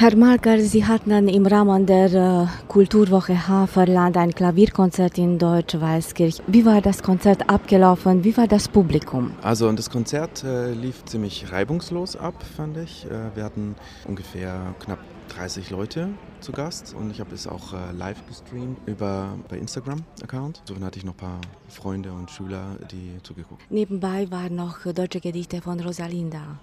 Herr Marker, Sie hatten im Rahmen der äh, Kulturwoche Haferland ein Klavierkonzert in Deutsch-Weißkirch. Wie war das Konzert abgelaufen? Wie war das Publikum? Also das Konzert äh, lief ziemlich reibungslos ab, fand ich. Äh, wir hatten ungefähr knapp 30 Leute zu Gast und ich habe es auch äh, live gestreamt über bei Instagram-Account. So hatte ich noch ein paar Freunde und Schüler, die zugeguckt. Nebenbei waren noch deutsche Gedichte von Rosalinda.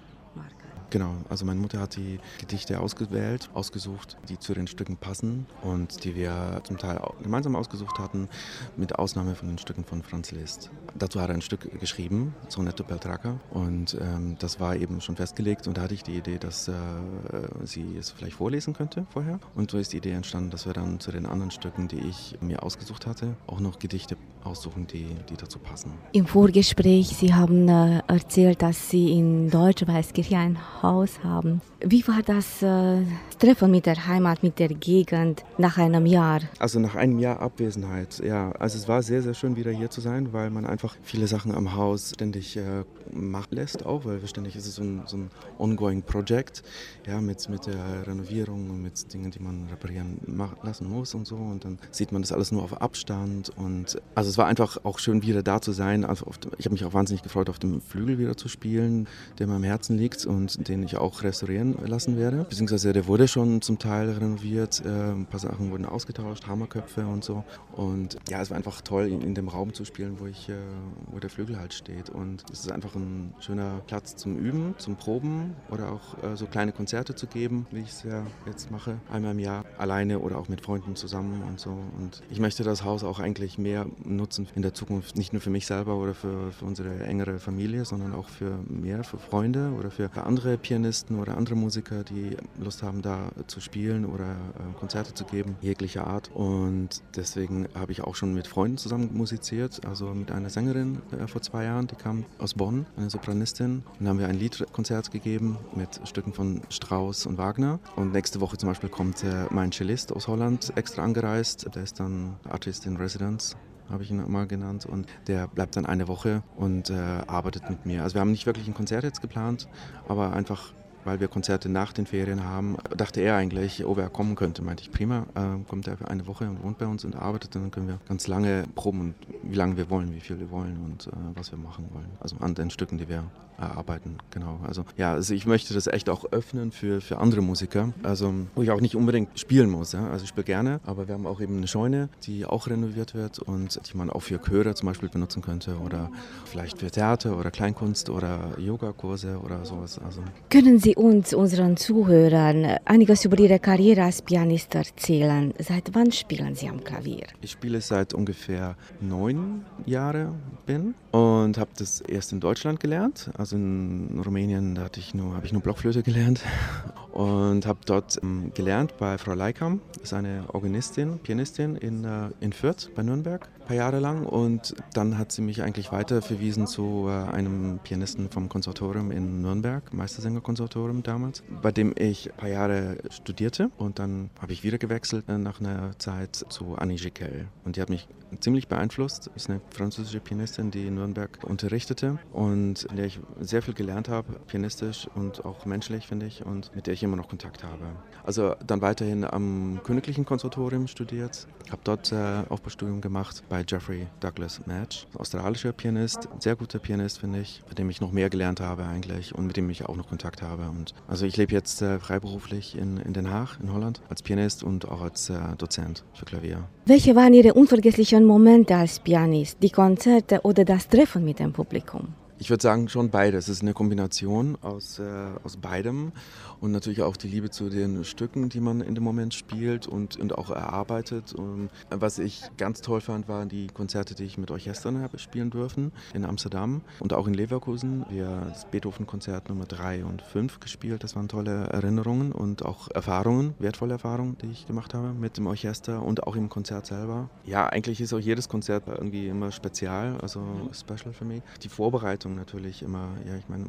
Genau, also meine Mutter hat die Gedichte ausgewählt, ausgesucht, die zu den Stücken passen und die wir zum Teil gemeinsam ausgesucht hatten, mit Ausnahme von den Stücken von Franz Liszt. Dazu hat er ein Stück geschrieben, Sonetto Peltraca, und ähm, das war eben schon festgelegt und da hatte ich die Idee, dass äh, sie es vielleicht vorlesen könnte vorher. Und so ist die Idee entstanden, dass wir dann zu den anderen Stücken, die ich mir ausgesucht hatte, auch noch Gedichte aussuchen, die, die dazu passen. Im Vorgespräch, Sie haben äh, erzählt, dass Sie in Deutsch-Weißkirche ein Haus haben. Wie war das äh, Treffen mit der Heimat, mit der Gegend nach einem Jahr? Also nach einem Jahr Abwesenheit, ja. Also es war sehr, sehr schön wieder hier zu sein, weil man einfach viele Sachen am Haus ständig äh, machen lässt auch, weil ständig ist es so ein, so ein ongoing Project, ja, mit, mit der Renovierung und mit Dingen, die man reparieren lassen muss und so. Und dann sieht man das alles nur auf Abstand. Und also es war einfach auch schön wieder da zu sein. Also dem, ich habe mich auch wahnsinnig gefreut, auf dem Flügel wieder zu spielen, der mir am Herzen liegt und den ich auch restaurieren lassen werde. Beziehungsweise der wurde schon zum Teil renoviert, äh, ein paar Sachen wurden ausgetauscht, Hammerköpfe und so. Und ja, es war einfach toll, in, dem Raum zu spielen, wo ich, äh, wo der Flügel halt steht. Und es ist einfach ein schöner Platz zum Üben, zum Proben oder auch äh, so kleine Konzerte zu geben, wie ich es ja jetzt mache, einmal im Jahr, alleine oder auch mit Freunden zusammen und so. Und ich möchte das Haus auch eigentlich mehr nutzen in der Zukunft, nicht nur für mich selber oder für, für unsere engere Familie, sondern auch für mehr, für Freunde oder für andere Pianisten oder andere Musiker, die Lust haben, da zu spielen oder äh, Konzerte zu geben, jeglicher Art. Und deswegen habe ich auch schon mit Freunden zusammen musiziert, also mit einer Sängerin äh, vor zwei Jahren, die kam aus Bonn, eine Sopranistin. Und dann haben wir ein Liedkonzert gegeben mit Stücken von Strauss und Wagner. Und nächste Woche zum Beispiel kommt äh, mein Cellist aus Holland extra angereist. Der ist dann Artist in Residence habe ich ihn mal genannt. Und der bleibt dann eine Woche und äh, arbeitet mit mir. Also wir haben nicht wirklich ein Konzert jetzt geplant, aber einfach weil wir Konzerte nach den Ferien haben, dachte er eigentlich, ob er kommen könnte. Meinte ich, prima, äh, kommt er für eine Woche und wohnt bei uns und arbeitet. Dann können wir ganz lange proben wie lange wir wollen, wie viel wir wollen und äh, was wir machen wollen. Also an den Stücken, die wir erarbeiten, genau. Also ja, also ich möchte das echt auch öffnen für, für andere Musiker, also wo ich auch nicht unbedingt spielen muss. Ja? Also ich spiele gerne, aber wir haben auch eben eine Scheune, die auch renoviert wird und die man auch für Chöre zum Beispiel benutzen könnte oder vielleicht für Theater oder Kleinkunst oder Yogakurse oder sowas. Also. Können Sie uns, unseren Zuhörern, einiges über Ihre Karriere als Pianist erzählen. Seit wann spielen Sie am Klavier? Ich spiele seit ungefähr neun Jahren bin und habe das erst in Deutschland gelernt. Also in Rumänien hatte ich nur, habe ich nur Blockflöte gelernt und habe dort ähm, gelernt bei Frau Leikam, ist eine Organistin, Pianistin in, äh, in Fürth bei Nürnberg, paar Jahre lang. Und dann hat sie mich eigentlich weiter verwiesen zu äh, einem Pianisten vom Konservatorium in Nürnberg, Meistersängerkonservatorium damals, bei dem ich ein paar Jahre studierte. Und dann habe ich wieder gewechselt äh, nach einer Zeit zu Annie Giquel. Und die hat mich ziemlich beeinflusst. Ist eine französische Pianistin, die in Nürnberg unterrichtete und in der ich sehr viel gelernt habe, pianistisch und auch menschlich, finde ich, und mit der ich immer noch Kontakt habe. Also dann weiterhin am Königlichen Konservatorium studiert, habe dort äh, Aufbaustudium gemacht bei Jeffrey Douglas Match, australischer Pianist, sehr guter Pianist, finde ich, bei dem ich noch mehr gelernt habe eigentlich und mit dem ich auch noch Kontakt habe. Und also ich lebe jetzt äh, freiberuflich in, in Den Haag, in Holland, als Pianist und auch als äh, Dozent für Klavier. Welche waren Ihre unvergesslichen Momente als Pianist, die Konzerte oder das Treffen mit dem Publikum? Ich würde sagen schon beides. Es ist eine Kombination aus, äh, aus beidem und natürlich auch die Liebe zu den Stücken, die man in dem Moment spielt und, und auch erarbeitet. Und was ich ganz toll fand, waren die Konzerte, die ich mit Orchestern habe spielen dürfen in Amsterdam und auch in Leverkusen. Wir haben das Beethoven-Konzert Nummer 3 und 5 gespielt. Das waren tolle Erinnerungen und auch Erfahrungen, wertvolle Erfahrungen, die ich gemacht habe mit dem Orchester und auch im Konzert selber. Ja, eigentlich ist auch jedes Konzert irgendwie immer spezial, also special für mich. Die Vorbereitung natürlich immer, ja, ich meine,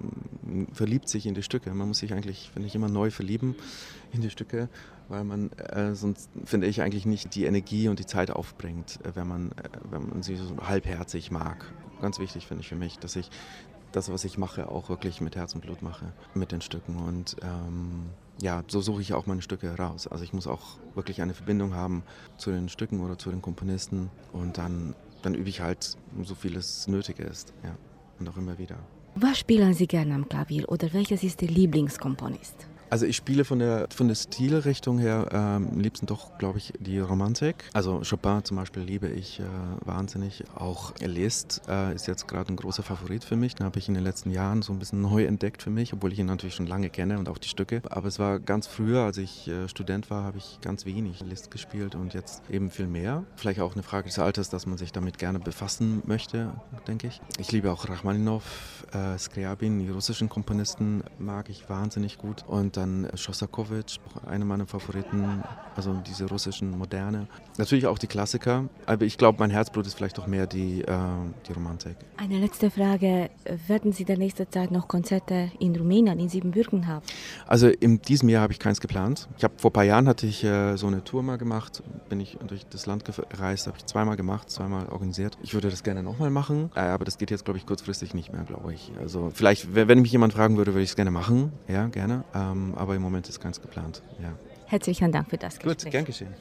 verliebt sich in die Stücke. Man muss sich eigentlich, finde ich, immer neu verlieben in die Stücke, weil man äh, sonst, finde ich, eigentlich nicht die Energie und die Zeit aufbringt, äh, wenn, man, äh, wenn man sie so halbherzig mag. Ganz wichtig finde ich für mich, dass ich das, was ich mache, auch wirklich mit Herz und Blut mache, mit den Stücken. Und ähm, ja, so suche ich auch meine Stücke heraus. Also ich muss auch wirklich eine Verbindung haben zu den Stücken oder zu den Komponisten und dann, dann übe ich halt so viel es nötig ist. Ja, und auch immer wieder. Was spielen Sie gerne am Klavier oder welches ist Ihr Lieblingskomponist? Also ich spiele von der, von der Stilrichtung her ähm, am liebsten doch, glaube ich, die Romantik. Also Chopin zum Beispiel liebe ich äh, wahnsinnig. Auch Liszt äh, ist jetzt gerade ein großer Favorit für mich. Den habe ich in den letzten Jahren so ein bisschen neu entdeckt für mich, obwohl ich ihn natürlich schon lange kenne und auch die Stücke. Aber es war ganz früher, als ich äh, Student war, habe ich ganz wenig Liszt gespielt und jetzt eben viel mehr. Vielleicht auch eine Frage des Alters, dass man sich damit gerne befassen möchte, denke ich. Ich liebe auch Rachmaninov, äh, Skriabin, die russischen Komponisten mag ich wahnsinnig gut. Und dann Schostakowitsch, einer meiner Favoriten, also diese russischen Moderne. Natürlich auch die Klassiker, aber ich glaube, mein Herzblut ist vielleicht doch mehr die, äh, die Romantik. Eine letzte Frage. Werden Sie in nächster Zeit noch Konzerte in Rumänien, in Siebenbürgen haben? Also in diesem Jahr habe ich keins geplant. Ich habe vor ein paar Jahren hatte ich äh, so eine Tour mal gemacht, bin ich durch das Land gereist, habe ich zweimal gemacht, zweimal organisiert. Ich würde das gerne nochmal machen, äh, aber das geht jetzt, glaube ich, kurzfristig nicht mehr, glaube ich. Also vielleicht, wenn mich jemand fragen würde, würde ich es gerne machen, ja, gerne. Ähm, aber im Moment ist keins geplant. Ja. Herzlichen Dank für das Gespräch. Gut, gern geschehen.